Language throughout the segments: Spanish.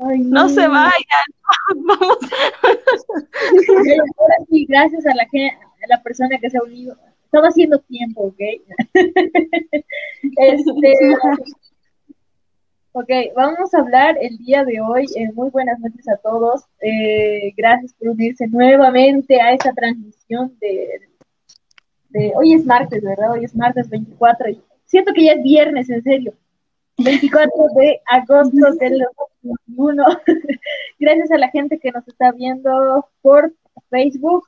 no. se vayan, vamos. Ahora sí, gracias a la, a la persona que se ha unido. Estaba haciendo tiempo, ¿ok? este, ok, vamos a hablar el día de hoy. Eh, muy buenas noches a todos. Eh, gracias por unirse nuevamente a esta transmisión de, de, Hoy es martes, ¿verdad? Hoy es martes 24. Y siento que ya es viernes, en serio. 24 de agosto del 2021. Gracias a la gente que nos está viendo por Facebook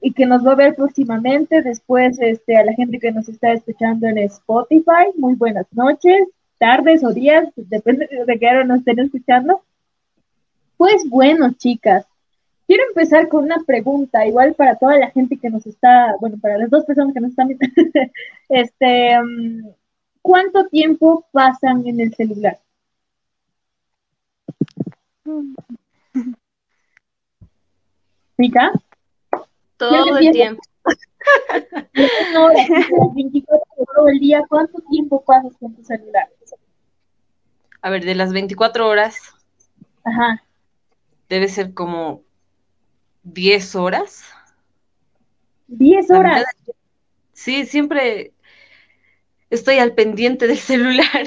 y que nos va a ver próximamente. Después, este, a la gente que nos está escuchando en Spotify, muy buenas noches, tardes o días, depende de qué hora nos estén escuchando. Pues bueno, chicas, quiero empezar con una pregunta, igual para toda la gente que nos está, bueno, para las dos personas que nos están viendo. este, mm, ¿cuánto tiempo pasan en el celular? ¿Mica? Todo el tiempo. Hora, 24 horas del día, ¿cuánto tiempo pasas con tu celular? A ver, de las 24 horas. Ajá. Debe ser como 10 horas. 10 horas. sí, siempre estoy al pendiente del celular.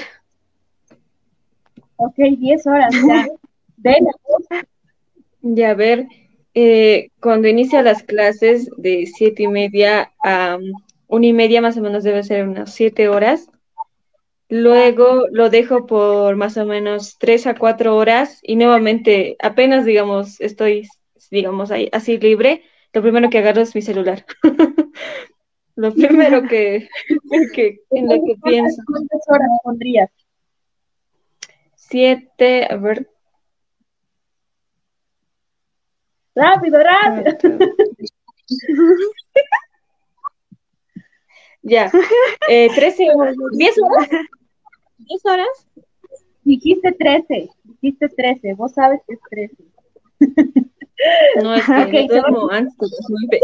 Ok, 10 horas ya. Ya, a ver, eh, cuando inicia las clases de siete y media a um, una y media más o menos debe ser unas siete horas. Luego lo dejo por más o menos tres a cuatro horas y nuevamente apenas, digamos, estoy, digamos, ahí, así libre, lo primero que agarro es mi celular. lo primero que, en lo que pienso. ¿Cuántas horas pondrías? Siete, a ver. Rápido, rápido. ya. Eh, 13 horas. 10 horas. 10 horas. Dijiste 13. Dijiste 13. Vos sabes que es 13. No, es que okay, no duermo antes de las 9.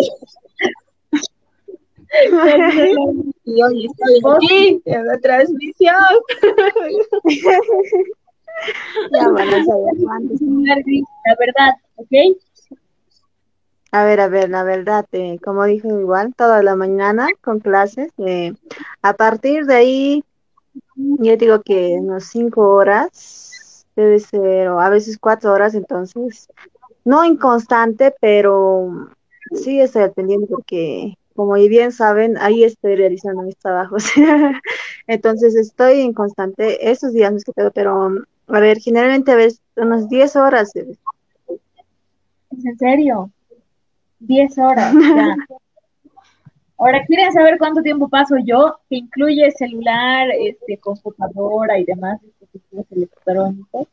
Y hoy estoy aquí en la transmisión. ya van a saber. La verdad, ¿ok? A ver, a ver, la verdad, eh, como dije igual, toda la mañana con clases. Eh, a partir de ahí, yo digo que unas cinco horas, debe ser, o a veces cuatro horas, entonces, no inconstante, pero sí estoy atendiendo porque, como bien saben, ahí estoy realizando mis trabajos. entonces, estoy en constante, esos días no quedo, pero, a ver, generalmente ves unas diez horas. ¿Es en serio? 10 horas. Ahora, ¿quieren saber cuánto tiempo paso yo? Que incluye celular, este, computadora y demás dispositivos electrónicos.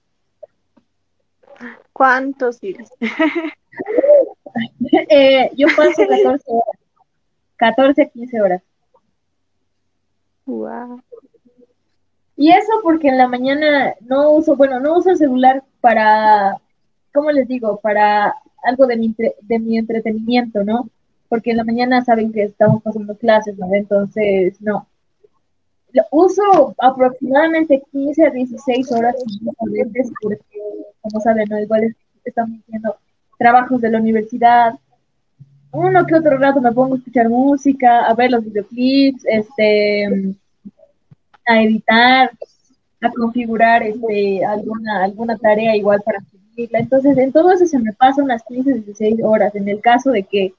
¿Cuántos eh, yo paso 14 horas. 14 15 horas. Wow. Y eso porque en la mañana no uso, bueno, no uso el celular para, ¿cómo les digo? Para algo de mi, de mi entretenimiento, ¿no? Porque en la mañana saben que estamos pasando clases, ¿no? Entonces, no. Lo uso aproximadamente 15 a 16 horas a veces porque, como saben, ¿no? Igual estamos haciendo trabajos de la universidad. Uno que otro rato me pongo a escuchar música, a ver los videoclips, este, a editar, a configurar este, alguna, alguna tarea igual para entonces, en todo eso se me pasan unas 15, 16 horas. En el caso de que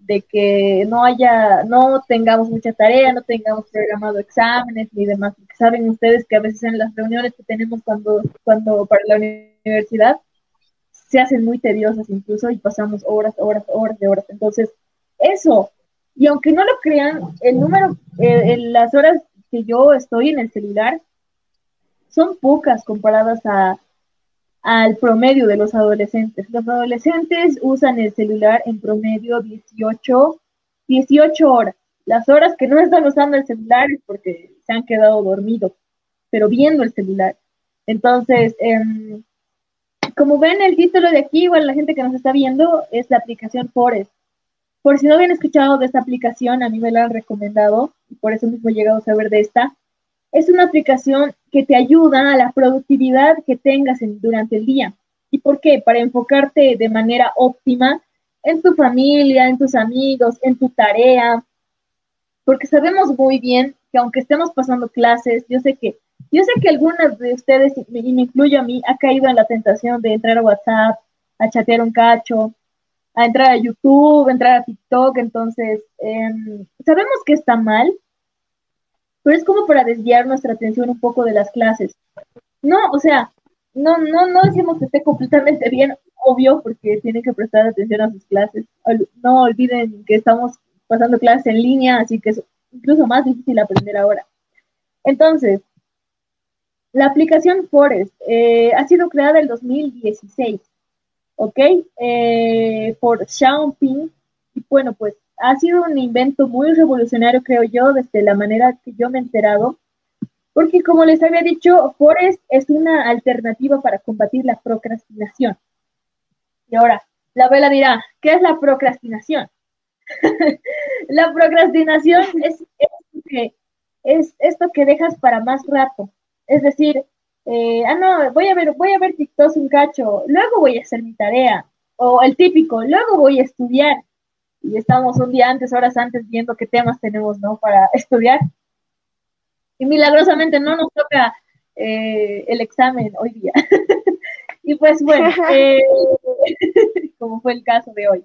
de que no haya, no tengamos mucha tarea, no tengamos programado exámenes ni demás, porque saben ustedes que a veces en las reuniones que tenemos cuando, cuando para la universidad se hacen muy tediosas incluso y pasamos horas, horas, horas de horas. Entonces, eso, y aunque no lo crean, el número, eh, las horas que yo estoy en el celular son pocas comparadas a, al promedio de los adolescentes. Los adolescentes usan el celular en promedio 18, 18 horas. Las horas que no están usando el celular es porque se han quedado dormidos, pero viendo el celular. Entonces, em, como ven el título de aquí, igual la gente que nos está viendo, es la aplicación Forest. Por si no habían escuchado de esta aplicación, a mí me la han recomendado y por eso mismo he llegado a saber de esta. Es una aplicación que te ayuda a la productividad que tengas durante el día. ¿Y por qué? Para enfocarte de manera óptima en tu familia, en tus amigos, en tu tarea, porque sabemos muy bien que aunque estemos pasando clases, yo sé que yo sé que algunas de ustedes, y me incluyo a mí, ha caído en la tentación de entrar a WhatsApp, a chatear un cacho, a entrar a YouTube, entrar a TikTok, entonces em, sabemos que está mal, pero es como para desviar nuestra atención un poco de las clases. No, o sea, no, no, no decimos que esté completamente bien, obvio, porque tienen que prestar atención a sus clases. No olviden que estamos pasando clases en línea, así que es incluso más difícil aprender ahora. Entonces, la aplicación Forest eh, ha sido creada en 2016 ¿ok? Eh, por Xiaoping. Y bueno, pues ha sido un invento muy revolucionario, creo yo, desde la manera que yo me he enterado, porque como les había dicho, Forest es una alternativa para combatir la procrastinación. Y ahora, la vela dirá, ¿qué es la procrastinación? la procrastinación es, es esto que dejas para más rato. Es decir, eh, ah, no, voy a ver, voy a ver TikTok un cacho, luego voy a hacer mi tarea, o el típico, luego voy a estudiar. Y estamos un día antes, horas antes, viendo qué temas tenemos, ¿no? Para estudiar. Y milagrosamente no nos toca eh, el examen hoy día. y pues bueno, eh, como fue el caso de hoy.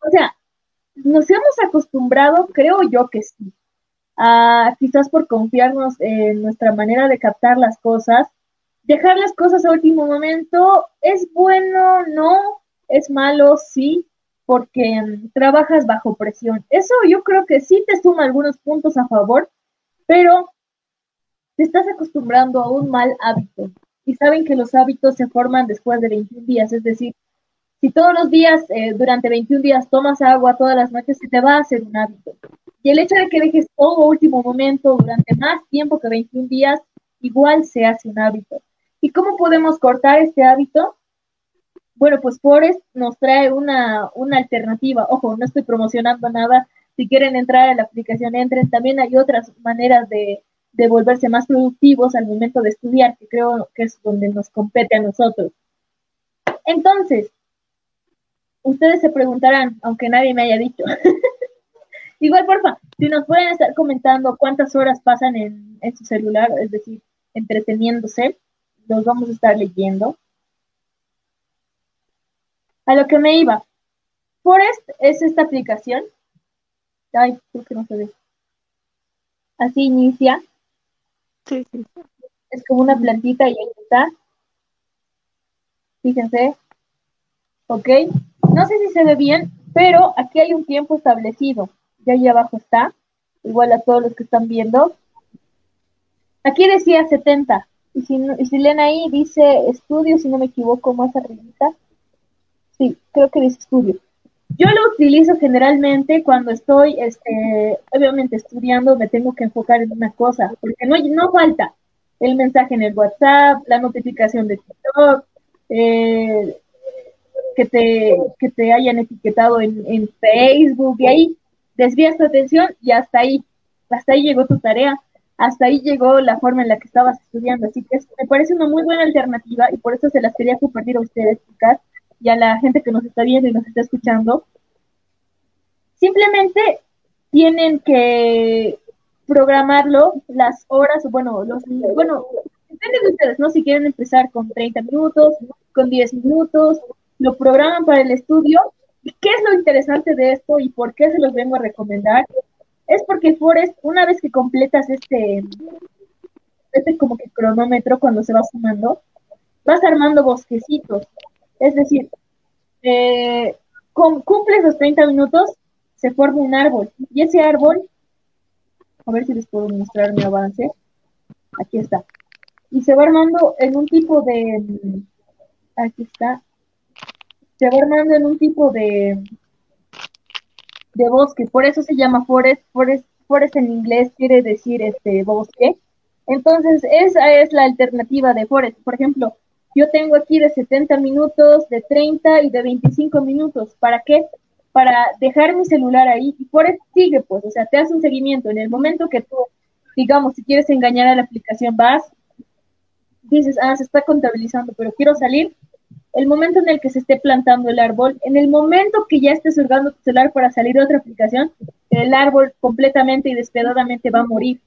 o sea, nos hemos acostumbrado, creo yo que sí, quizás por confiarnos en nuestra manera de captar las cosas. Dejar las cosas a último momento es bueno, no, es malo, sí, porque mm, trabajas bajo presión. Eso yo creo que sí te suma algunos puntos a favor, pero te estás acostumbrando a un mal hábito. Y saben que los hábitos se forman después de 21 días, es decir, si todos los días, eh, durante 21 días, tomas agua todas las noches, se te va a hacer un hábito. Y el hecho de que dejes todo último momento durante más tiempo que 21 días, igual se hace un hábito. ¿Y cómo podemos cortar este hábito? Bueno, pues Forest nos trae una, una alternativa. Ojo, no estoy promocionando nada. Si quieren entrar a la aplicación, entren. También hay otras maneras de, de volverse más productivos al momento de estudiar, que creo que es donde nos compete a nosotros. Entonces, ustedes se preguntarán, aunque nadie me haya dicho, Igual, porfa, si nos pueden estar comentando cuántas horas pasan en, su celular, es decir, entreteniéndose, los vamos a estar leyendo. A lo que me iba. Forest es esta aplicación. Ay, creo que no se ve. Así inicia. Sí, sí. Es como una plantita y ahí está. Fíjense. Ok. No sé si se ve bien, pero aquí hay un tiempo establecido ya ahí abajo está, igual a todos los que están viendo. Aquí decía 70, y si, y si leen ahí dice estudio, si no me equivoco, más arribita. Sí, creo que dice estudio. Yo lo utilizo generalmente cuando estoy, este, obviamente estudiando, me tengo que enfocar en una cosa, porque no, no falta el mensaje en el WhatsApp, la notificación de TikTok, eh, que, te, que te hayan etiquetado en, en Facebook, y ahí desvías tu atención y hasta ahí, hasta ahí llegó tu tarea, hasta ahí llegó la forma en la que estabas estudiando. Así que me parece una muy buena alternativa y por eso se las quería compartir a ustedes, chicas, y a la gente que nos está viendo y nos está escuchando. Simplemente tienen que programarlo las horas, bueno, los, bueno, depende de ustedes, ¿no? Si quieren empezar con 30 minutos, con 10 minutos, lo programan para el estudio ¿Qué es lo interesante de esto y por qué se los vengo a recomendar? Es porque Forest, una vez que completas este, este como que cronómetro cuando se va sumando, vas armando bosquecitos. Es decir, eh, cumples los 30 minutos, se forma un árbol. Y ese árbol, a ver si les puedo mostrar mi avance. Aquí está. Y se va armando en un tipo de, aquí está, se va armando en un tipo de, de bosque, por eso se llama forest, forest, forest en inglés quiere decir este bosque. Entonces, esa es la alternativa de forest. Por ejemplo, yo tengo aquí de 70 minutos, de 30 y de 25 minutos. ¿Para qué? Para dejar mi celular ahí y Forest sigue, pues, o sea, te hace un seguimiento. En el momento que tú digamos, si quieres engañar a la aplicación, vas, dices, ah, se está contabilizando, pero quiero salir, el momento en el que se esté plantando el árbol, en el momento que ya estés surgando tu celular para salir de otra aplicación, el árbol completamente y despiadadamente va a morir.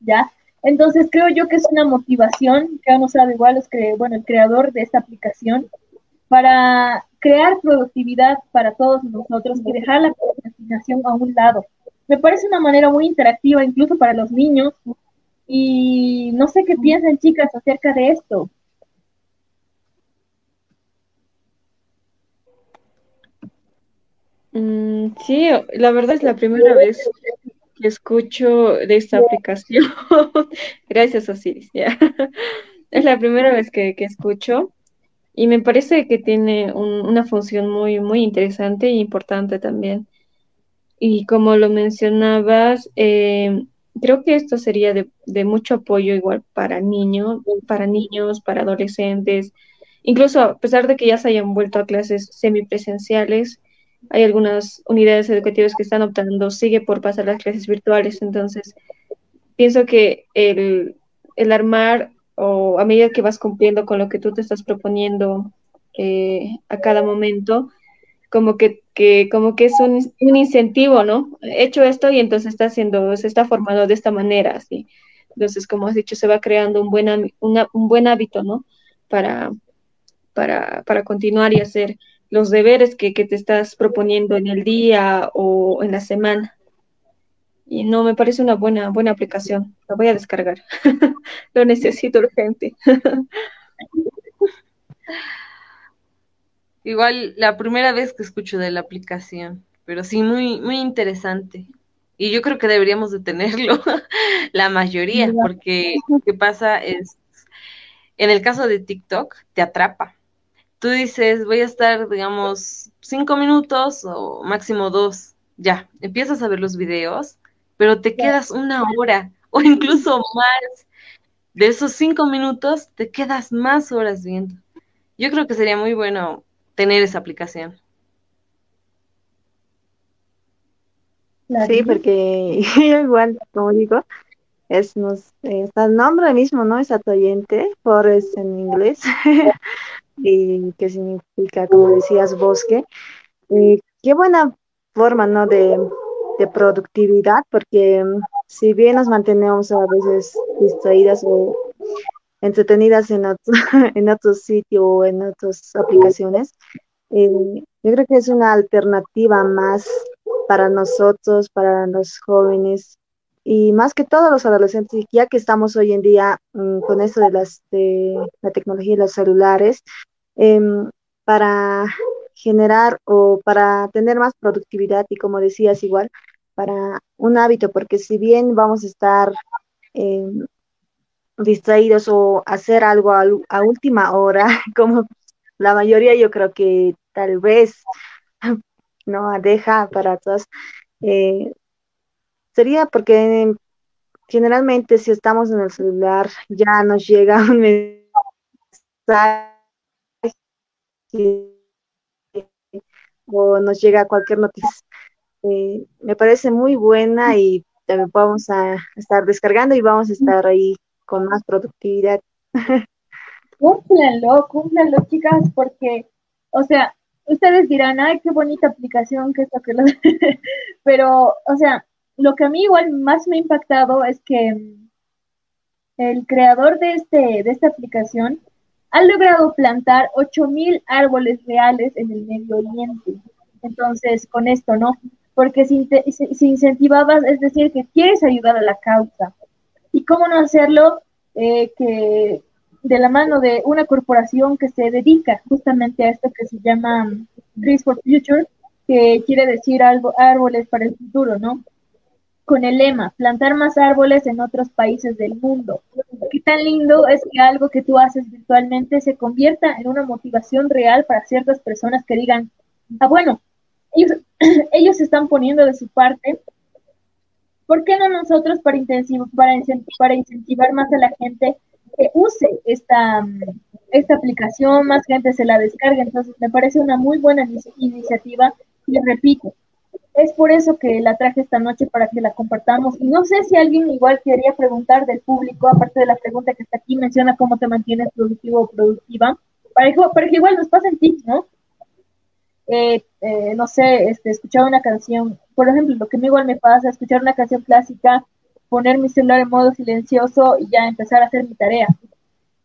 ¿Ya? Entonces creo yo que es una motivación que han usado igual los bueno, el creador de esta aplicación para crear productividad para todos nosotros y dejar la procrastinación a un lado. Me parece una manera muy interactiva incluso para los niños y no sé qué piensan chicas acerca de esto. Mm, sí, la verdad es la primera vez que escucho de esta aplicación. Gracias, Osiris. Es la primera vez que, escucho y me parece que tiene una función muy, muy interesante e importante también. Y como lo mencionabas, eh, creo que esto sería de, de, mucho apoyo igual para niños, para niños, para adolescentes, incluso a pesar de que ya se hayan vuelto a clases semipresenciales, hay algunas unidades educativas que están optando, sigue por pasar las clases virtuales, entonces pienso que el, armar o a medida que vas cumpliendo con lo que tú te estás proponiendo eh, a cada momento, como que, como que es un, incentivo, ¿no? He hecho esto y entonces está haciendo, se está formando de esta manera, así. Entonces, como has dicho, se va creando un buen, un buen hábito, ¿no? Para, para, para continuar y hacer los deberes que, te estás proponiendo en el día o en la semana. Y no me parece una buena, buena aplicación. La voy a descargar. Lo necesito urgente. Igual la primera vez que escucho de la aplicación, pero sí muy, muy interesante. Y yo creo que deberíamos de tenerlo, la mayoría, porque lo que pasa es, en el caso de TikTok, te atrapa tú dices, voy a estar, digamos, cinco minutos o máximo dos, ya, empiezas a ver los videos, pero te quedas una hora o incluso más. De esos cinco minutos, te quedas más horas viendo. Yo creo que sería muy bueno tener esa aplicación. Sí, porque igual, como digo, es nos, está el nombre mismo, ¿no? Es atoyente, forest en inglés. y que significa, como decías, bosque. Qué buena forma, ¿no? De, productividad, porque mm, si bien nos mantenemos a veces distraídas o entretenidas en otro, en otro sitio o en otras aplicaciones, eh, yo creo que es una alternativa más para nosotros, para los jóvenes, y más que todos los adolescentes, ya que estamos hoy en día mm, con esto de, las, de la tecnología y los celulares, em, para generar o para tener más productividad y como decías igual, para un hábito, porque si bien vamos a estar em, distraídos o hacer algo a, última hora, como la mayoría yo creo que tal vez no deja para todos, eh, Sería porque generalmente si estamos en el celular ya nos llega un mensaje o nos llega cualquier noticia. Eh, me parece muy buena y también vamos a estar descargando y vamos a estar ahí con más productividad. Cúmplanlo, cúmplanlo, chicas, porque, o sea, ustedes dirán, ay, qué bonita aplicación, que esto, que lo... Pero, o sea, lo que a mí igual más me ha impactado es que mm, el creador de, este, de esta aplicación ha logrado plantar 8.000 árboles reales en el Medio Oriente. Entonces, con esto, ¿no? Porque si, si, incentivabas, es decir, que quieres ayudar a la causa. ¿Y cómo no hacerlo? Eh, que de la mano de una corporación que se dedica justamente a esto que se llama Trees for Future, que quiere decir algo, árboles para el futuro, ¿no? Con el lema, plantar más árboles en otros países del mundo. Qué tan lindo es que algo que tú haces virtualmente se convierta en una motivación real para ciertas personas que digan, ah, bueno, ellos, ellos están poniendo de su parte, ¿por qué no nosotros para incentivar más a la gente que use esta, esta aplicación, más gente se la descargue? Entonces, me parece una muy buena iniciativa y repito, es por eso que la traje esta noche para que la compartamos. Y no sé si alguien igual quería preguntar del público, aparte de la pregunta que está aquí, menciona cómo te mantienes productivo o productiva, para que, que igual nos pasen tips, ¿no? Eh, eh, no sé, este, escuchar una canción, por ejemplo, lo que a igual me pasa, escuchar una canción clásica, poner mi celular en modo silencioso y ya empezar a hacer mi tarea.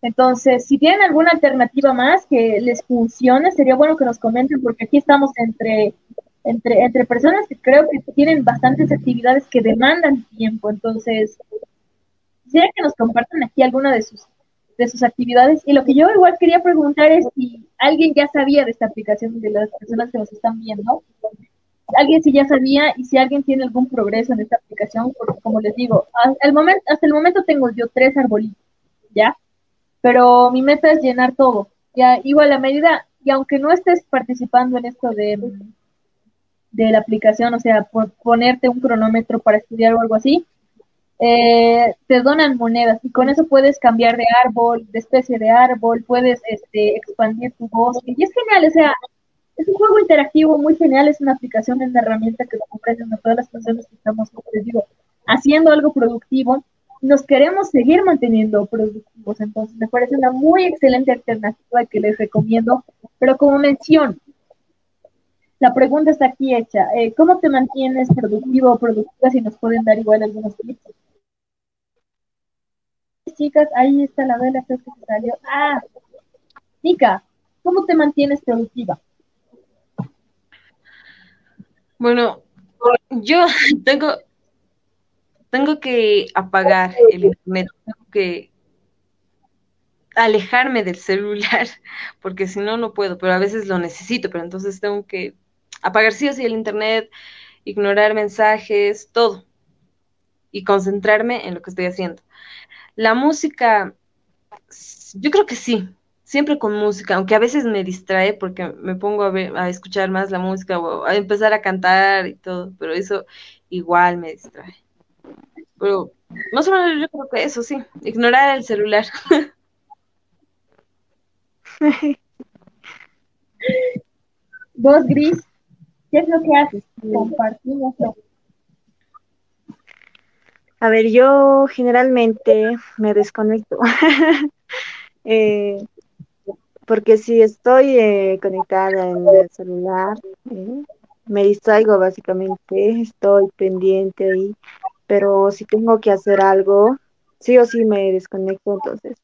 Entonces, si tienen alguna alternativa más que les funcione, sería bueno que nos comenten porque aquí estamos entre entre, entre personas que creo que tienen bastantes actividades que demandan tiempo. Entonces, quisiera que nos compartan aquí alguna de sus, de sus actividades. Y lo que yo igual quería preguntar es si alguien ya sabía de esta aplicación de las personas que nos están viendo. Alguien si ya sabía y si alguien tiene algún progreso en esta aplicación, porque como les digo, hasta el momento, hasta el momento tengo yo tres arbolitos, ¿ya? Pero mi meta es llenar todo. Ya, igual a medida, y aunque no estés participando en esto de de la aplicación, o sea, por ponerte un cronómetro para estudiar o algo así, eh, te donan monedas y con eso puedes cambiar de árbol, de especie de árbol, puedes este, expandir tu bosque. Y es genial, o sea, es un juego interactivo muy genial, es una aplicación, es una herramienta que ofrece a todas las personas que estamos, como les digo, haciendo algo productivo, nos queremos seguir manteniendo productivos, entonces me parece una muy excelente alternativa que les recomiendo, pero como mención, la pregunta está aquí hecha. Eh, ¿Cómo te mantienes productivo o productiva? Si nos pueden dar igual algunos tips. Chicas, ahí está la vela, creo que salió. Ah, Nika, ¿cómo te mantienes productiva? Bueno, yo tengo, tengo que apagar el internet, tengo que alejarme del celular, porque si no, no puedo, pero a veces lo necesito, pero entonces tengo que apagar sí o el internet, ignorar mensajes, todo. Y concentrarme en lo que estoy haciendo. La música, yo creo que sí, siempre con música, aunque a veces me distrae porque me pongo a, ver, a escuchar más la música o a empezar a cantar y todo, pero eso igual me distrae. Pero más o menos yo creo que eso sí, ignorar el celular. ¿Vos, Gris? ¿Qué es lo que haces? Compartimoslo. A ver, yo generalmente me desconecto. Eh, porque si estoy eh, conectada en el celular, eh, me distraigo básicamente, estoy pendiente ahí, pero si tengo que hacer algo, sí o sí me desconecto, entonces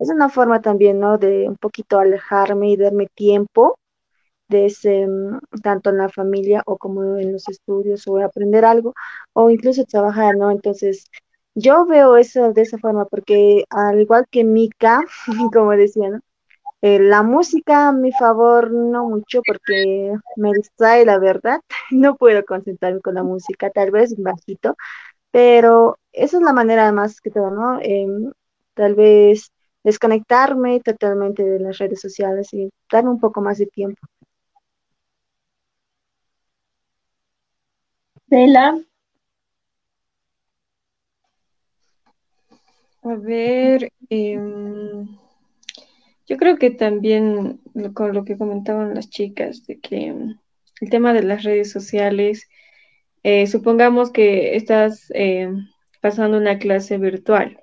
es una forma también, ¿no? De un poquito alejarme y darme tiempo mm, tanto en la familia o como en los estudios o aprender algo o incluso trabajar, ¿no? Entonces, yo veo eso de esa forma porque al igual que Mika, como decía, ¿no? Eh, la música a mi favor no mucho porque me distrae la verdad, no puedo concentrarme con la música, tal vez bajito, pero esa es la manera más que todo, ¿no? Em, tal vez desconectarme totalmente de las redes sociales y darme un poco más de tiempo. A ver, em, yo creo que también con lo que comentaban las chicas, de que em, el tema de las redes sociales, eh, supongamos que estás em, pasando una clase virtual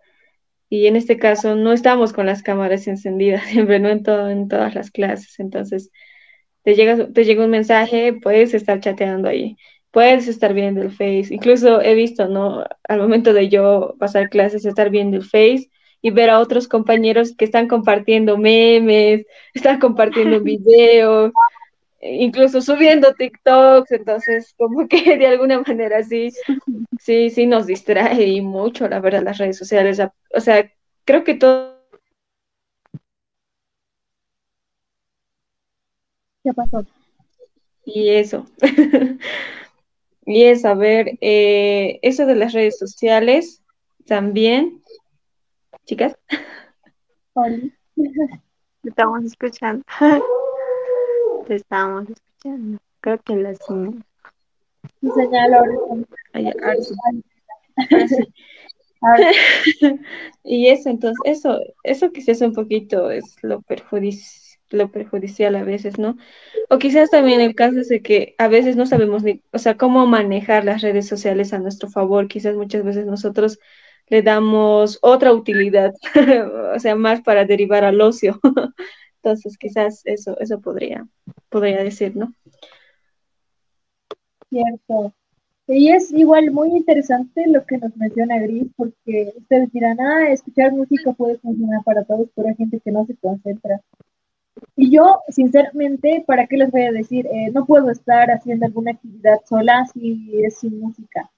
y en este caso no estamos con las cámaras encendidas, siempre no en, todo, en todas las clases, entonces te llega, te llega un mensaje, puedes estar chateando ahí puedes estar viendo el Face. Incluso he visto, ¿no? Al momento de yo pasar clases, estar viendo el Face y ver a otros compañeros que están compartiendo memes, están compartiendo videos, incluso subiendo TikToks, entonces como que de alguna manera sí, sí, sí nos distrae mucho, la verdad, las redes sociales. O sea, creo que todo... ¿Qué pasó? Y eso. Y es, a ver, eh, eso de las redes sociales también. Chicas. Te estamos escuchando. Te estamos escuchando. Creo que la. Señal y eso, entonces, eso, eso quizás un poquito es lo perjudicial lo perjudicial a veces, ¿no? O quizás también el caso es de que a veces no sabemos ni, o sea, cómo manejar las redes sociales a nuestro favor. Quizás muchas veces nosotros le damos otra utilidad, o sea, más para derivar al ocio. Entonces, quizás eso, eso podría, podría decir, ¿no? Cierto. Y es igual muy interesante lo que nos menciona Gris, porque ustedes dirán, ah, escuchar música puede funcionar para todos, pero hay gente que no se concentra. Y yo, sinceramente, ¿para qué les voy a decir? Eh, no puedo estar haciendo alguna actividad sola si es sin música.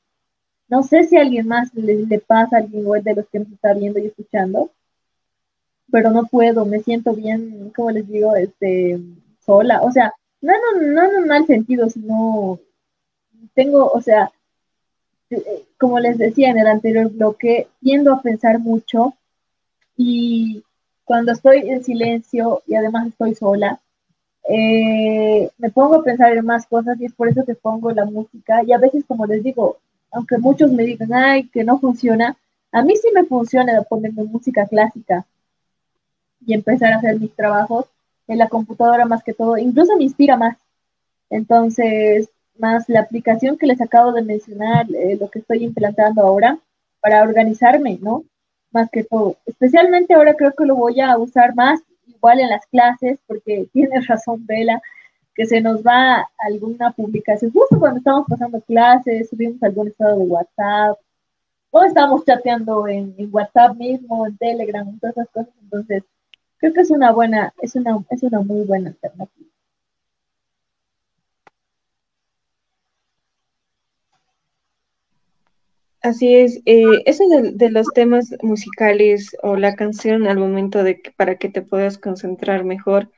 No sé si a alguien más le, pasa, a alguien de los que nos está viendo y escuchando, pero no puedo, me siento bien, como les digo, este, sola. O sea, no, no, no en un mal sentido, sino tengo, o sea, eh, como les decía en el anterior bloque, tiendo a pensar mucho y cuando estoy en silencio y además estoy sola, eh, me pongo a pensar en más cosas y es por eso que pongo la música y a veces como les digo, aunque muchos me digan, ay, que no funciona, a mí sí me funciona ponerme música clásica y empezar a hacer mis trabajos en la computadora más que todo, incluso me inspira más. Entonces, más la aplicación que les acabo de mencionar, eh, lo que estoy implantando ahora para organizarme, ¿no? Más que todo. Especialmente ahora creo que lo voy a usar más igual en las clases, porque tienes razón, Vela, que se nos va alguna publicación, justo cuando estamos pasando clases, subimos algún estado de WhatsApp, o estamos chateando en, en WhatsApp mismo, en Telegram, todas esas cosas. Entonces, creo que es una buena, es una, es una muy buena alternativa. Así es, eh, eso de, los temas musicales o la canción al momento de que, para que te puedas concentrar mejor,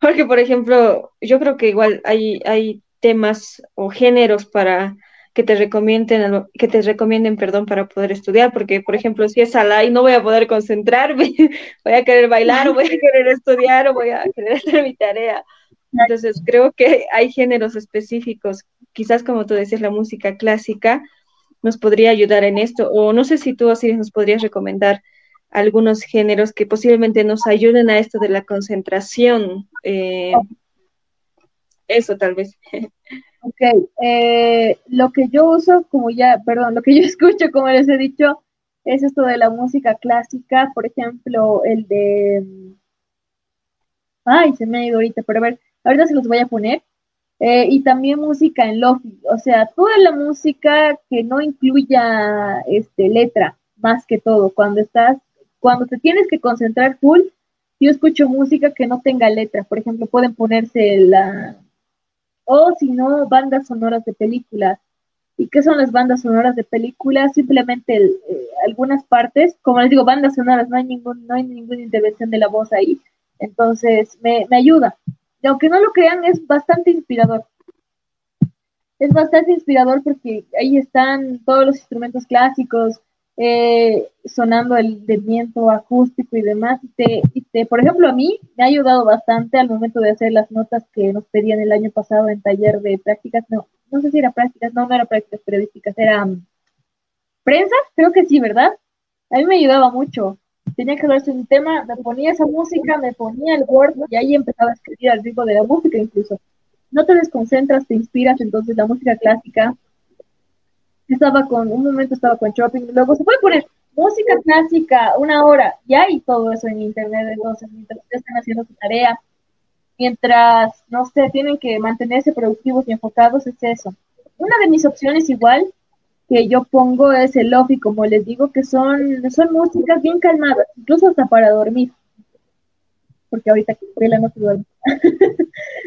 porque por ejemplo, yo creo que igual hay, hay temas o géneros para que te recomienden, que te recomienden, perdón, para poder estudiar, porque por ejemplo, si es y no voy a poder concentrarme, voy a querer bailar o voy a querer estudiar o voy a querer hacer mi tarea. Entonces, creo que hay géneros específicos, quizás como tú decías, la música clásica, nos podría ayudar en esto. O no sé si tú, así nos podrías recomendar algunos géneros que posiblemente nos ayuden a esto de la concentración. Eh, eso tal vez. Ok, eh, lo que yo uso, como ya, perdón, lo que yo escucho, como les he dicho, es esto de la música clásica, por ejemplo, el de... Ay, se me ha ido ahorita, pero a ver, ahorita se los voy a poner. Eh, y también música en lofi, o sea, toda la música que no incluya este, letra, más que todo, cuando estás, cuando te tienes que concentrar full, yo escucho música que no tenga letra, por ejemplo, pueden ponerse la, o si no, bandas sonoras de películas. ¿Y qué son las bandas sonoras de películas? Simplemente eh, algunas partes, como les digo, bandas sonoras, no hay, ningún, no hay ninguna intervención de la voz ahí, entonces me, me ayuda aunque no lo crean, es bastante inspirador. Es bastante inspirador porque ahí están todos los instrumentos clásicos, eh, sonando el de viento acústico y demás. Y te, por ejemplo, a mí me ha ayudado bastante al momento de hacer las notas que nos pedían el año pasado en taller de prácticas. No, no sé si era prácticas, no, no era prácticas periodísticas, era um, prensa, creo que sí, ¿verdad? A mí me ayudaba mucho tenía que verse un tema, me ponía esa música, me ponía el Word y ahí empezaba a escribir al ritmo de la música incluso. No te desconcentras, te inspiras, entonces la música clásica estaba con, un momento estaba con shopping, luego se puede poner música clásica una hora y hay todo eso en internet, entonces mientras están haciendo su tarea, mientras, no sé, tienen que mantenerse productivos y enfocados, es eso. Una de mis opciones igual que yo pongo es el lofi, como les digo, que son, son músicas bien calmadas, incluso hasta para dormir. Porque ahorita que la no duerme.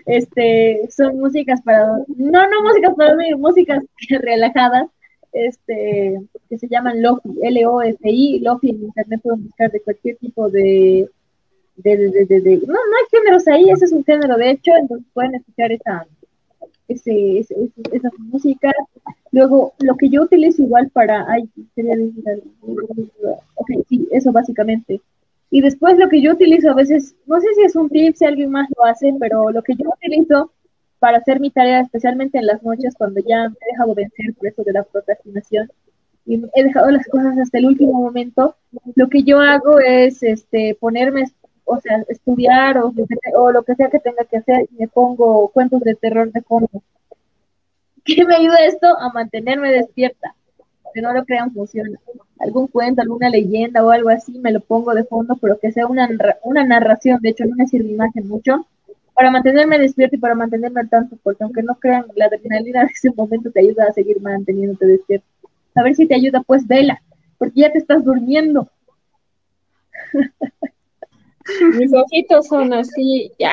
este, son músicas para dormir. No, no músicas para dormir, músicas relajadas, este, que se llaman lofi, L-O-F-I, lofi en internet pueden buscar de cualquier tipo de, de, de, de, no, no hay géneros ahí, ese es un género de hecho, entonces pueden escuchar esa, ese, ese, esas músicas. Luego, lo que yo utilizo igual para, ay, quería decir ok, sí, eso básicamente. Y después lo que yo utilizo a veces, no sé si es un tip, si alguien más lo hace, pero lo que yo utilizo para hacer mi tarea, especialmente en las noches, cuando ya me he dejado vencer por eso de la procrastinación, y he dejado las cosas hasta el último momento, lo que yo hago es este, ponerme o sea, estudiar o, o lo que sea que tenga que hacer me pongo cuentos de terror de fondo. ¿Qué me ayuda esto? A mantenerme despierta. Que no lo crean, funciona. Algún cuento, alguna leyenda o algo así, me lo pongo de fondo, pero que sea una, una narración. De hecho, no me sirve imagen mucho para mantenerme despierta y para mantenerme al tanto, porque aunque no crean, la adrenalina de ese momento te ayuda a seguir manteniéndote despierto. A ver si te ayuda, pues vela, porque ya te estás durmiendo. Mis ojitos son así, ya.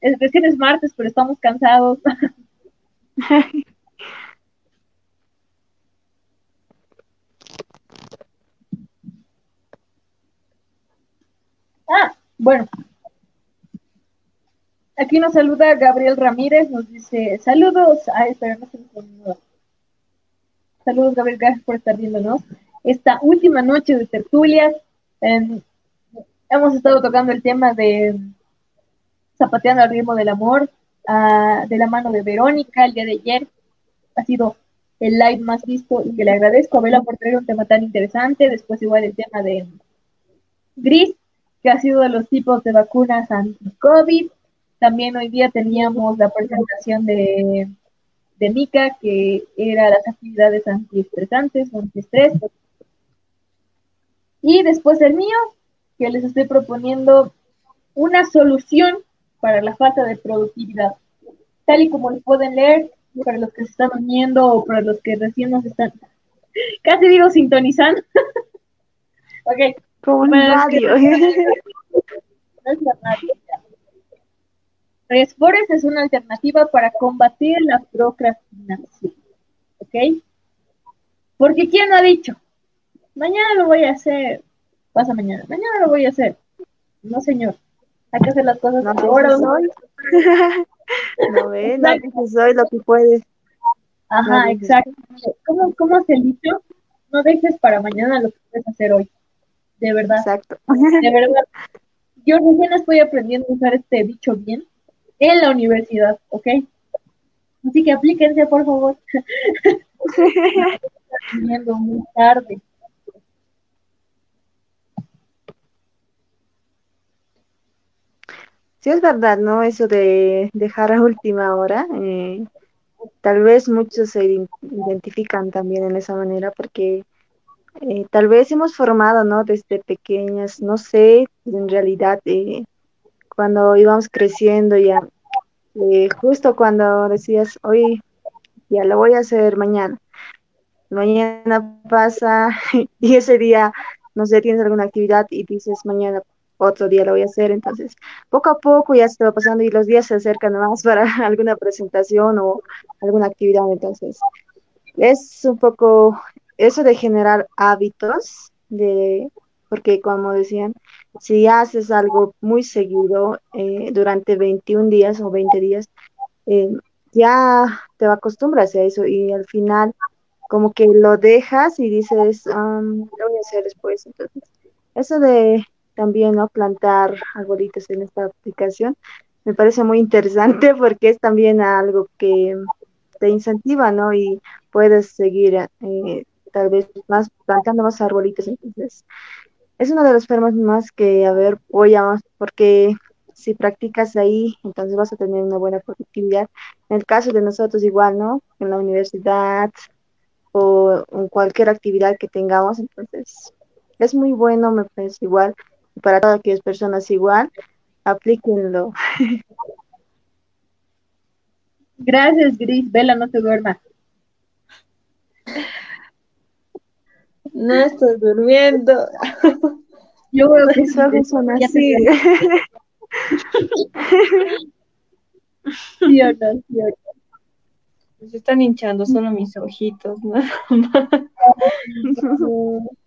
es, que es martes, pero estamos cansados. ah, bueno. Aquí nos saluda Gabriel Ramírez, nos dice, saludos. Ay, espera, no se me Saludos, Gabriel, gracias por estar viéndonos. Esta última noche de tertulias, em, hemos estado tocando el tema de Zapateando al ritmo del amor, de la mano de Verónica el día de ayer. Ha sido el live más visto y que le agradezco a Vela por traer un tema tan interesante. Después igual el tema de Gris, que ha sido de los tipos de vacunas anti-COVID. También hoy día teníamos la presentación de, de Mika, que era las actividades antiestresantes antiestrés. Y después el mío, que les estoy proponiendo una solución para la falta de productividad. Tal y como lo pueden leer, para los que se están uniendo o para los que recién nos están, casi digo sintonizando. ok. Como un radio. no es la radio. Respores es una alternativa para combatir la procrastinación. ¿Ok? Porque ¿quién ha dicho? Mañana lo voy a hacer. Pasa mañana. Mañana lo voy a hacer. No, señor. Hay que hacer las cosas no ahora. Soy. no ve, no soy lo que puedes. Ajá, exacto. ¿Cómo, ¿Cómo el dicho? No dejes para mañana lo que puedes hacer hoy. De verdad. Exacto. De verdad. Yo recién estoy aprendiendo a usar este dicho bien en la universidad, ¿ok? Así que aplíquense, por favor. muy tarde. Sí, es verdad, ¿no? Eso de dejar a última hora. Eh, tal vez muchos se identifican también en esa manera porque eh, tal vez hemos formado, ¿no? Desde pequeñas, no sé, en realidad, eh, cuando íbamos creciendo ya, justo cuando decías, hoy ya lo voy a hacer mañana. Mañana pasa y ese día, no sé, tienes alguna actividad y dices mañana otro día lo voy a hacer. Entonces, poco a poco ya se va pasando y los días se acercan más para alguna presentación o alguna actividad. Entonces, es un poco eso de generar hábitos, de porque como decían, si haces algo muy seguido eh, durante 21 días o 20 días, eh, ya te acostumbras a eso y al final como que lo dejas y dices, um, lo voy a hacer después. Entonces, eso de también ¿no? plantar arbolitos en esta aplicación. Me parece muy interesante porque es también algo que te incentiva, ¿no? Y puedes seguir eh, tal vez más plantando más arbolitos. Entonces, es una de las formas más que, a ver, voy a, porque si practicas ahí, entonces vas a tener una buena productividad. En el caso de nosotros igual, ¿no? En la universidad o en cualquier actividad que tengamos, entonces es muy bueno, me parece igual para todas aquellas personas igual, aplíquenlo. Gracias, Gris. Vela, no te duermas. No estoy durmiendo. Yo veo que son así. ¿Sí o no? ¿Sí o no? Se están hinchando solo mis ojitos, ¿no?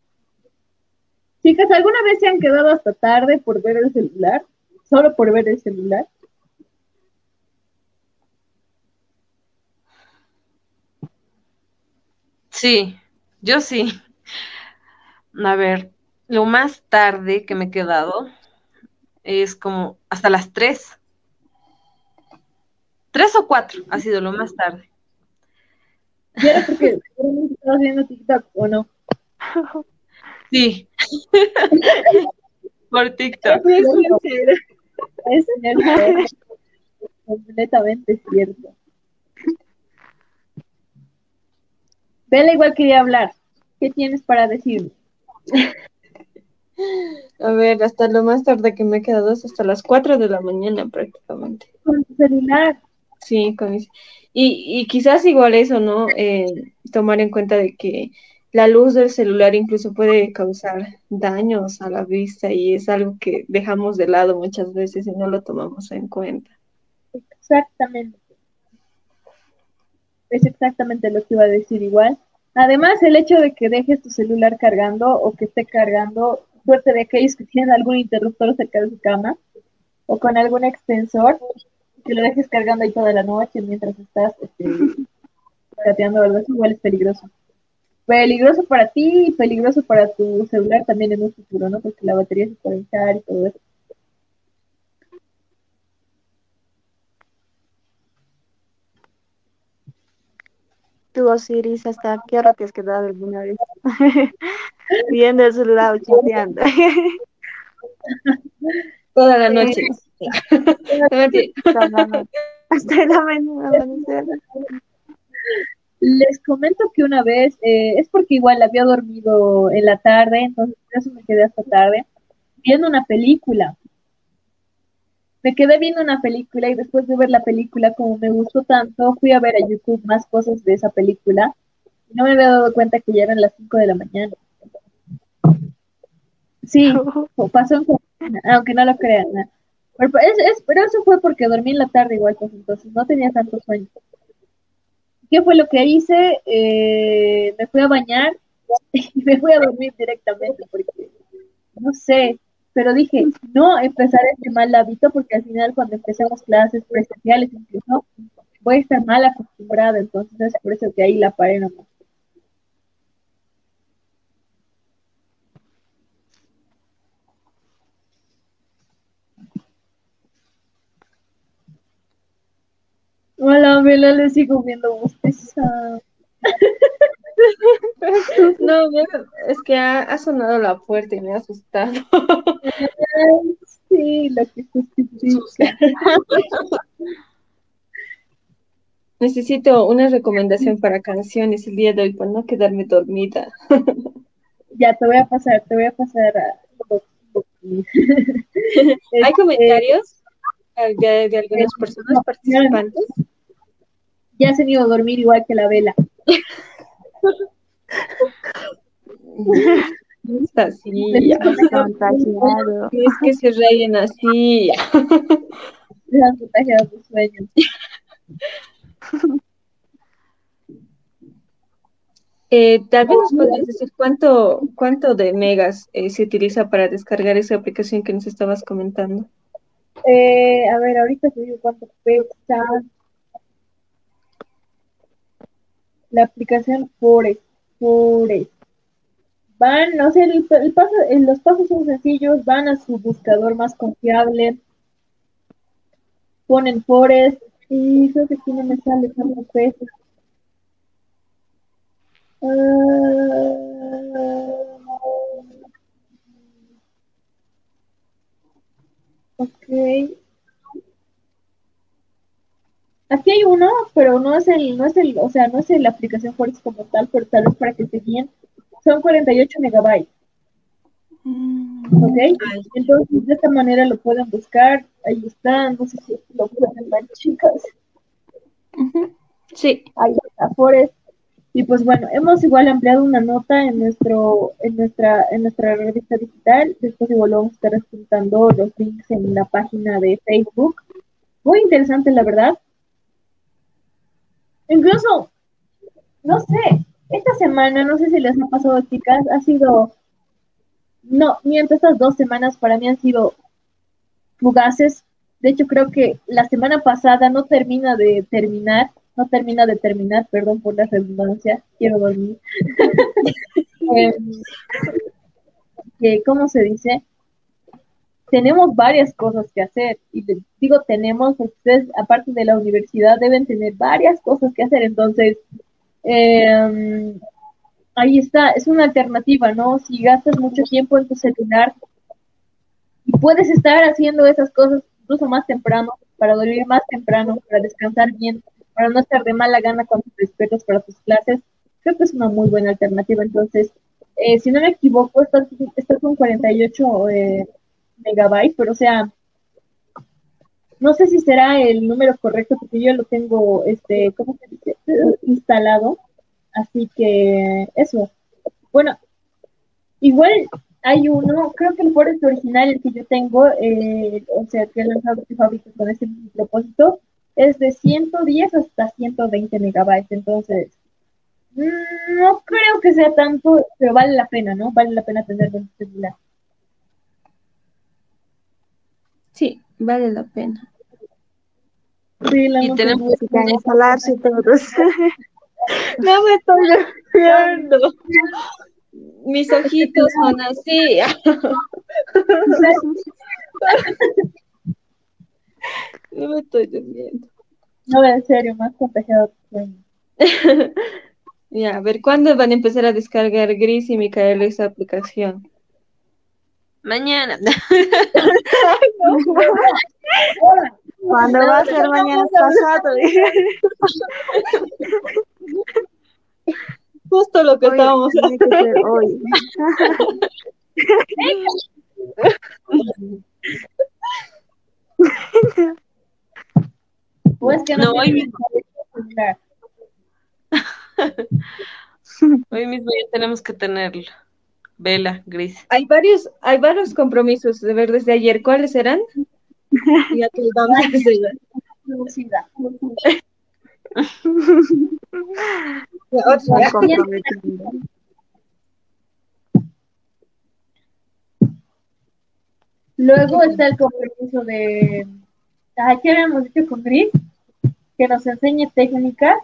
Chicas, ¿alguna vez se han quedado hasta tarde por ver el celular? ¿Solo por ver el celular? Sí, yo sí. A ver, lo más tarde que me he quedado es como hasta las 3. 3 o 4 ha sido lo más tarde. ¿Y era porque estabas viendo TikTok o no? Sí. Por TikTok. Es cierto. completamente cierto. Bella igual quería hablar. ¿Qué tienes para decirme? A ver, hasta lo más tarde que me he quedado es hasta las 4 de la mañana prácticamente. Con tu celular. Sí, con mis... y, y quizás igual eso, ¿no? Eh, tomar en cuenta de que la luz del celular incluso puede causar daños a la vista y es algo que dejamos de lado muchas veces y no lo tomamos en cuenta. Exactamente. Es exactamente lo que iba a decir igual. Además, el hecho de que dejes tu celular cargando o que esté cargando, suerte de aquellos que tienen algún interruptor cerca de su cama o con algún extensor, que lo dejes cargando ahí toda la noche mientras estás este, chateando, ¿verdad? Igual es peligroso peligroso para ti y peligroso para tu celular también en un futuro, ¿no? Porque la batería se puede hinchar y todo eso. Tú, Osiris, ¿hasta qué hora te has quedado alguna vez? Viendo el celular, chateando. Toda la noche. Hasta la mañana. Les comento que una vez, eh, es porque igual había dormido en la tarde, entonces por eso me quedé hasta tarde, viendo una película. Me quedé viendo una película y después de ver la película, como me gustó tanto, fui a ver a YouTube más cosas de esa película y no me había dado cuenta que ya eran las 5 de la mañana. Sí, pasó en aunque no lo crean. Pero, pero eso fue porque dormí en la tarde igual, pues entonces no tenía tanto sueño. ¿Qué fue lo que hice? Eh, me fui a bañar y me fui a dormir directamente porque, no sé, pero dije, no empezar este mal hábito porque al final cuando empecemos clases presenciales voy a estar mal acostumbrada, entonces es por eso que ahí la paré nomás. Hola, Vela, le sigo viendo bostezar. No, es que ha, sonado la puerta y me ha asustado. Sí, lo que justifica. Necesito una recomendación para canciones el día de hoy para no quedarme dormida. Ya, te voy a pasar, te voy a pasar a... ¿Hay comentarios de, de algunas personas participantes? ya se han ido a dormir igual que la vela. Así, es que se reyen así. Se han contagiado sus sueños. Eh, tal vez nos podrías decir cuánto, cuánto de megas eh, se utiliza para descargar esa aplicación que nos estabas comentando. Eh, a ver, ahorita te digo cuánto pesa. la aplicación Forest. Van, no sé, los pasos son sencillos, van a su buscador más confiable, ponen Forest y creo que aquí no me sale cuánto peso. Uh, ok. Aquí hay uno, pero no es el, no es el, o sea, no es la aplicación Forest como tal, pero tal vez para que se guíen. Son 48 megabytes. Mm. ¿Ok? Entonces, de esta manera lo pueden buscar. Ahí está, no sé si lo pueden ver, chicas. Sí. Ahí está Forest. Y pues bueno, hemos igual ampliado una nota en nuestro, en nuestra, en nuestra revista digital. Después igual vamos a estar apuntando los links en la página de Facebook. Muy interesante, la verdad. Incluso, no sé, esta semana, no sé si les ha pasado, chicas, ha sido, no, mientras estas dos semanas para mí han sido fugaces. De hecho, creo que la semana pasada no termina de terminar, no termina de terminar, perdón por la redundancia, quiero dormir. eh, ¿Cómo se dice? tenemos varias cosas que hacer. Y digo tenemos ustedes, aparte de la universidad, deben tener varias cosas que hacer. Entonces, em, ahí está, es una alternativa, ¿no? Si gastas mucho tiempo en tu celular y puedes estar haciendo esas cosas incluso más temprano, para dormir más temprano, para descansar bien, para no estar de mala gana cuando te despiertas para tus clases, creo que es una muy buena alternativa. Entonces, eh, si no me equivoco, estás, con 48 eh, megabytes, pero o sea, no sé si será el número correcto porque yo lo tengo, este, ¿cómo se dice? Instalado. Así que eso. Bueno, igual hay uno, creo que el Forest original, el que yo tengo, eh, o sea, que he lanzado este fábrica con ese propósito, es de 110 hasta 120 megabytes. Entonces, mm, no creo que sea tanto, pero vale la pena, ¿no? Vale la pena tenerlo en celular. Sí, vale la pena. Sí, la y tenemos que instalarse todos. no me estoy viendo. Mis ojitos son así. no me estoy durmiendo. No, en serio, más contagiado. ya, a ver, ¿cuándo van a empezar a descargar Gris y Micaela esa aplicación? Mañana. ¿Cuándo va a ser mañana pasado? Justo lo que estábamos haciendo. Hoy. No, no hoy mismo. hoy mismo ya tenemos que tenerlo. Vela, gris. Hay varios, hay varios compromisos de ver desde ayer. ¿Cuáles serán? ya te vamos Luego está el compromiso de, ¿qué habíamos dicho con Gris? Que nos enseñe técnicas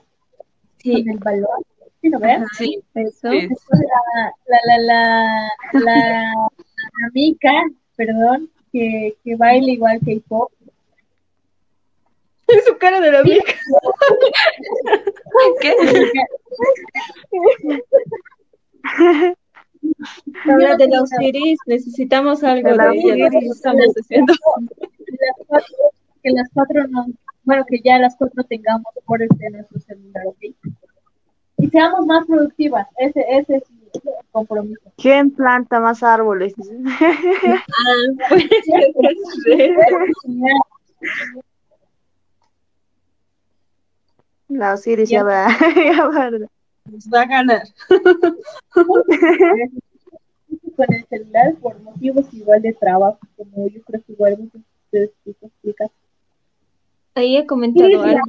sí. con el balón. ¿Sí lo ven? Sí, eso. Sí. La, la, la, la, la, amiga, perdón, que, que baila igual que el pop. Su cara de la vieja. ¿Qué? Habla de la Osiris, necesitamos algo De de, la ella, Osiris. lo estamos haciendo. Que las cuatro, que las cuatro no, bueno, que ya las cuatro tengamos por este nuestro celular, ¿ok? Y seamos más productivas, ese, ese es mi compromiso. ¿Quién planta más árboles? Ah, pues, La Osiris ya va, ya va. nos va a ganar. con el celular por motivos igual de trabajo, como yo creo que igual muchos de ustedes explican. Ahí he comentado Iris, algo.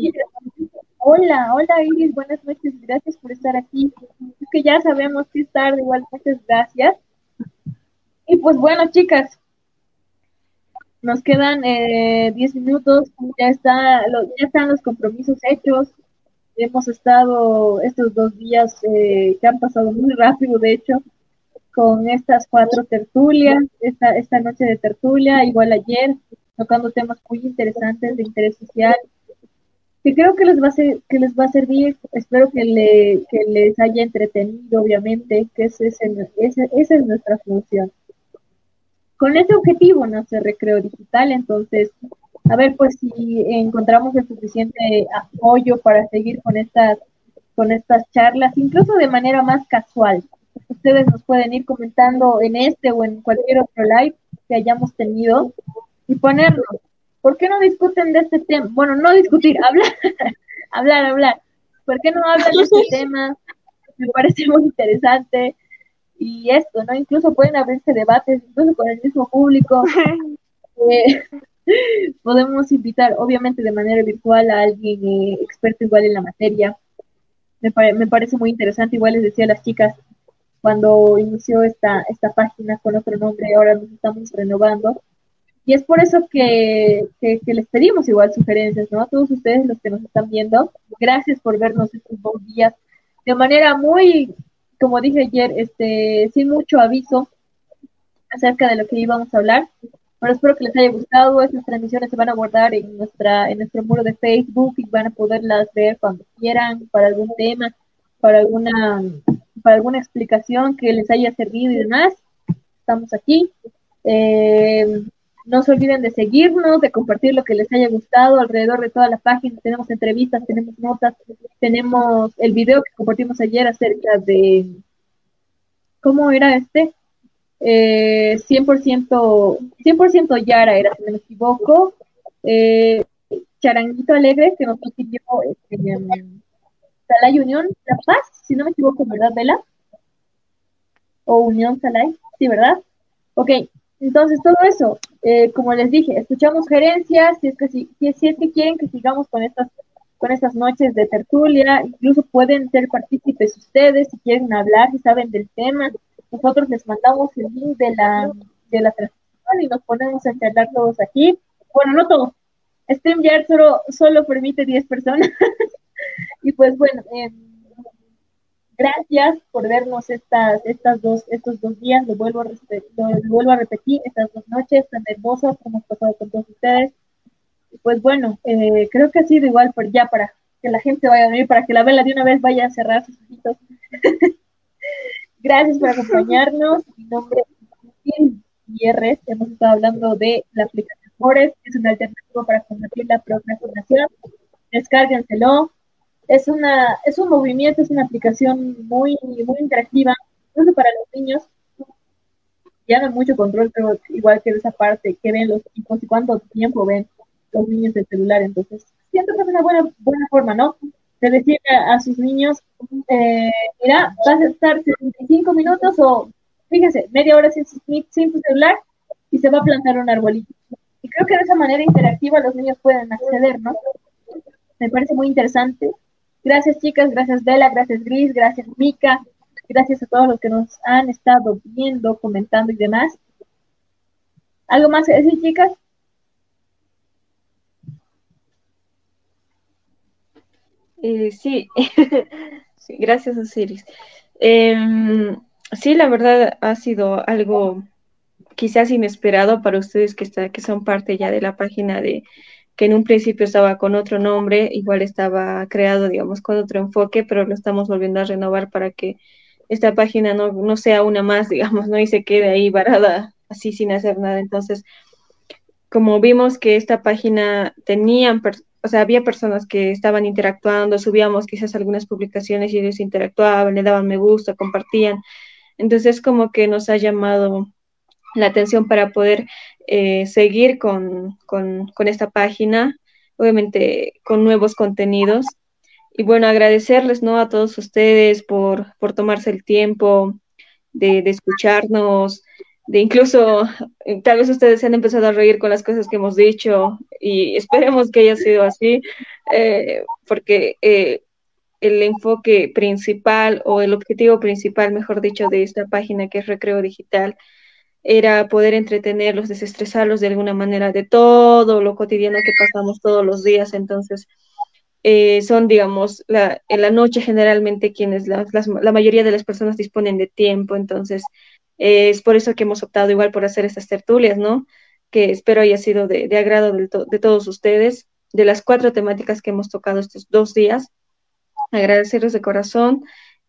Hola, hola Iris, buenas noches, gracias por estar aquí. Es que ya sabemos que es tarde, igual muchas gracias. Y pues bueno, chicas, nos quedan eh, 10 minutos, ya, está, lo- ya están los compromisos hechos. Hemos estado estos dos días eh, que han pasado muy rápido, de hecho, con estas cuatro tertulias, esta, esta noche de tertulia, igual ayer, tocando temas muy interesantes de interés social, que creo que les va a ser, que les va a servir, espero que, le, que les haya entretenido, obviamente, que ese, ese- esa es nuestra función. Con ese objetivo nace Recreo Digital, entonces, a ver, pues si encontramos el suficiente apoyo para seguir con estas, con estas charlas, incluso de manera más casual. Ustedes nos pueden ir comentando en este o en cualquier otro live que hayamos tenido y ponerlo. ¿Por qué no discuten de este tema? Bueno, no discutir, hablar, hablar, hablar. ¿Por qué no hablan de este tema? Me parece muy interesante. Y esto, ¿no? Incluso pueden abrirse debates, incluso con el mismo público. Eh, podemos invitar, obviamente de manera virtual, a alguien eh, experto igual en la materia. Me, pare- me parece muy interesante, igual les decía a las chicas, cuando inició esta, esta página con otro nombre, ahora nos estamos renovando. Y es por eso que, que, que les pedimos igual sugerencias, ¿no? A todos ustedes los que nos están viendo, gracias por vernos estos dos días de manera muy, como dije ayer, este, sin mucho aviso acerca de lo que íbamos a hablar. Pero espero que les haya gustado. Estas transmisiones se van a guardar en nuestra, en nuestro muro de Facebook y van a poderlas ver cuando quieran para algún tema. para alguna, para alguna explicación que les haya servido y demás, estamos aquí. Eh, no se olviden de seguirnos, de compartir lo que les haya gustado alrededor de toda la página. Tenemos entrevistas, tenemos notas, tenemos el video que compartimos ayer acerca de, ¿cómo era este? Eh, 100%, 100% Yara era, si no me equivoco. Eh, Charanguito Alegre, que nos consiguió este, Salay Unión La Paz, si no me equivoco, ¿verdad, Vela? O Unión Salay, sí, ¿verdad? Ok, entonces todo eso, eh, como les dije, escuchamos gerencias, si es que si, es que quieren que sigamos con estas con estas noches de tertulia, incluso pueden ser partícipes ustedes si quieren hablar, si saben del tema, nosotros les mandamos el link de la de la transmisión y nos ponemos a charlar todos aquí. Bueno, no todos. StreamYard solo, solo permite 10 personas. y pues bueno, eh, gracias por vernos estas, estas dos, estos dos días, lo vuelvo, a lo, vuelvo a repetir, estas dos noches tan hermosas que hemos pasado con todos ustedes. Pues bueno, eh, creo que ha sido igual por ya para que la gente vaya a dormir, para que la vela de una vez vaya a cerrar sus ojitos. gracias por acompañarnos. Mi nombre es Gutiérrez, hemos estado hablando de la aplicación Forest, es una alternativa para combatir la procrastinación. Descárguenselo, es una es un movimiento, es una aplicación muy muy interactiva, incluso para los niños. Ya no mucho control, pero igual que esa parte que ven los chicos y cuánto tiempo ven los niños el celular. Entonces, siento que es una buena buena forma, ¿no? De decirle a, sus niños, eh, mira, vas a estar 75 minutos o, fíjense, media hora sin, sin tu celular y se va a plantar un arbolito. Y creo que de esa manera interactiva los niños pueden acceder, ¿no? Me parece muy interesante Gracias chicas, gracias Bella, gracias Gris, gracias Mika, gracias a todos los que nos han estado viendo, comentando y demás. ¿Algo más que decir chicas? Eh, sí. gracias Osiris. Em, sí, la verdad ha sido algo quizás inesperado para ustedes que, está, que son parte ya de la página de que en un principio estaba con otro nombre, igual estaba creado, digamos, con otro enfoque, pero lo estamos volviendo a renovar para que esta página no, no sea una más, digamos, ¿no? Y se quede ahí varada así sin hacer nada. Entonces, como vimos que esta página tenían, o sea, había personas que estaban interactuando, subíamos quizás algunas publicaciones y ellos interactuaban, le daban me gusta, compartían. Entonces, como que nos ha llamado la atención para poder eh, seguir con, esta página, obviamente con nuevos contenidos. Y bueno, agradecerles ¿no? a todos ustedes por, por tomarse el tiempo de, escucharnos, de incluso, eh, tal vez ustedes se han empezado a reír con las cosas que hemos dicho y esperemos que haya sido así, eh, porque el enfoque principal o el objetivo principal, mejor dicho, de esta página que es Recreo Digital era poder entretenerlos, desestresarlos de alguna manera de todo lo cotidiano que pasamos todos los días. Entonces, eh, son, digamos, en la noche generalmente quienes, la, la, mayoría de las personas disponen de tiempo. Entonces, eh, es por eso que hemos optado igual por hacer estas tertulias, ¿no? Que espero haya sido de, de agrado de, de todos ustedes, de las cuatro temáticas que hemos tocado estos dos días. Agradecerles de corazón.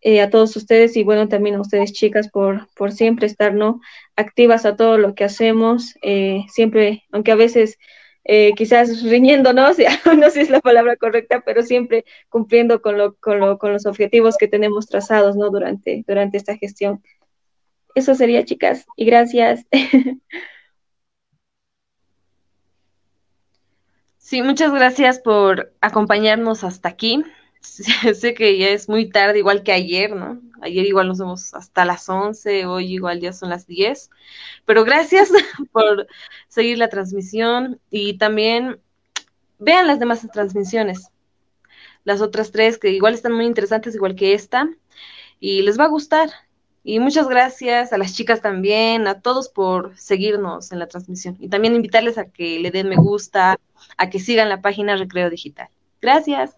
Eh, a todos ustedes y bueno, también a ustedes chicas por, por siempre estar ¿no? activas a todo lo que hacemos, eh, siempre, aunque a veces eh, quizás riñéndonos, no sé si es la palabra correcta, pero siempre cumpliendo con, lo, con, lo, con los objetivos que tenemos trazados ¿no? durante, durante esta gestión. Eso sería, chicas, y gracias. Sí, muchas gracias por acompañarnos hasta aquí. sé que ya es muy tarde, igual que ayer, ¿no? Ayer igual nos vemos hasta las 11, hoy igual ya son las 10. Pero gracias por seguir la transmisión y también vean las demás transmisiones. Las otras tres que igual están muy interesantes, igual que esta, y les va a gustar. Y muchas gracias a las chicas también, a todos por seguirnos en la transmisión. Y también invitarles a que le den me gusta, a que sigan la página Recreo Digital. Gracias.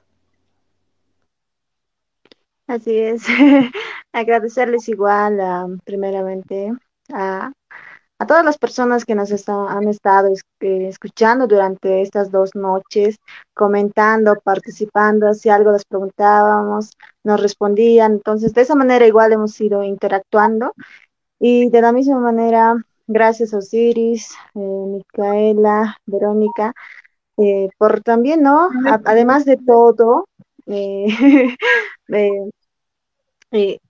Así es. Agradecerles igual, primeramente, a, a, todas las personas que nos han estado eh, escuchando durante estas dos noches, comentando, participando, si algo les preguntábamos, nos respondían. Entonces, de esa manera igual hemos ido interactuando. Y de la misma manera, gracias a Osiris, eh, Micaela, Verónica, eh, por también, ¿no? además de todo, eh,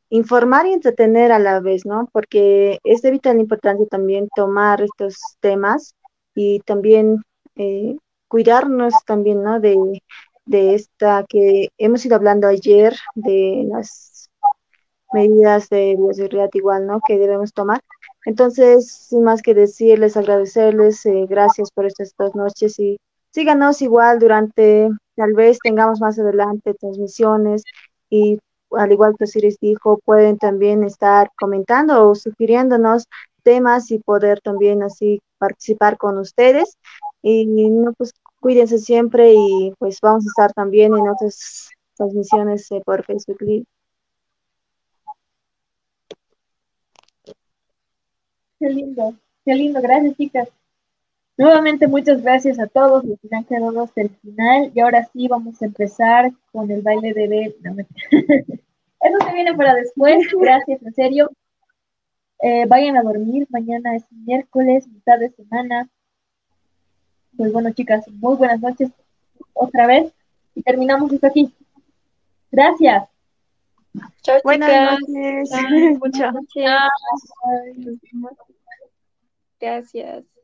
informar y entretener a la vez, ¿no? Porque es de vital importancia también tomar estos temas y también cuidarnos también, ¿no? De, de esta que hemos ido hablando ayer, de las medidas de bioseguridad igual, ¿no? Que debemos tomar. Entonces, sin más que decirles, agradecerles, eh, gracias por estas dos noches y síganos igual durante, tal vez tengamos más adelante transmisiones y al igual que Osiris dijo, pueden también estar comentando o sugiriéndonos temas y poder también así participar con ustedes. Y no, pues Cuídense siempre y pues vamos a estar también en otras transmisiones eh, por Facebook Live. Qué lindo, qué lindo, gracias chicas. Nuevamente muchas gracias a todos los que han quedado hasta el final y ahora sí vamos a empezar con el baile de B. Eso se viene para después, gracias, en serio. Eh, vayan a dormir, mañana es miércoles, mitad de semana. Pues bueno, chicas, muy buenas noches otra vez y terminamos esto aquí. Gracias. Chao, buenas noches. Muchas gracias. Gracias.